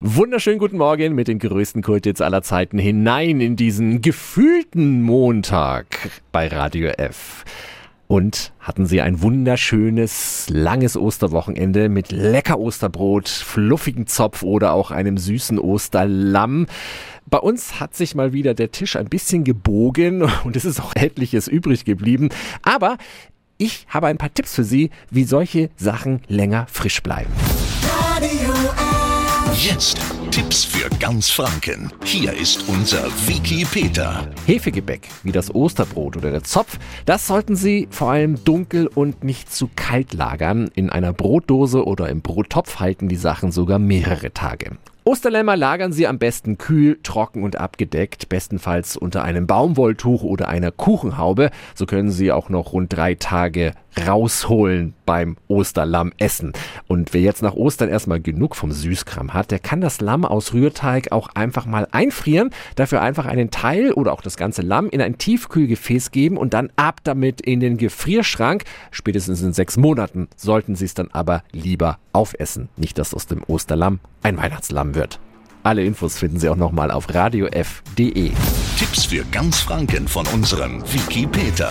Wunderschönen guten Morgen mit den größten Kultits aller Zeiten hinein in diesen gefühlten Montag bei Radio F. Und hatten Sie ein wunderschönes, langes Osterwochenende mit lecker Osterbrot, fluffigen Zopf oder auch einem süßen Osterlamm. Bei uns hat sich mal wieder der Tisch ein bisschen gebogen und es ist auch etliches übrig geblieben. Aber ich habe ein paar Tipps für Sie, wie solche Sachen länger frisch bleiben. Jetzt Tipps für ganz Franken. Hier ist unser Wiki Peter. Hefegebäck, wie das Osterbrot oder der Zopf, das sollten Sie vor allem dunkel und nicht zu kalt lagern. In einer Brotdose oder im Brottopf halten die Sachen sogar mehrere Tage. Osterlämmer lagern Sie am besten kühl, trocken und abgedeckt, bestenfalls unter einem Baumwolltuch oder einer Kuchenhaube. So können Sie auch noch rund drei Tage rausholen beim Osterlamm essen. Und wer jetzt nach Ostern erstmal genug vom Süßkram hat, der kann das Lamm aus Rührteig auch einfach mal einfrieren, dafür einfach einen Teil oder auch das ganze Lamm in ein Tiefkühlgefäß geben und dann ab damit in den Gefrierschrank. Spätestens in sechs Monaten sollten Sie es dann aber lieber aufessen. Nicht, dass aus dem Osterlamm ein Weihnachtslamm wird. Alle Infos finden Sie auch nochmal auf radiof.de. Tipps für ganz Franken von unserem Wiki Peter.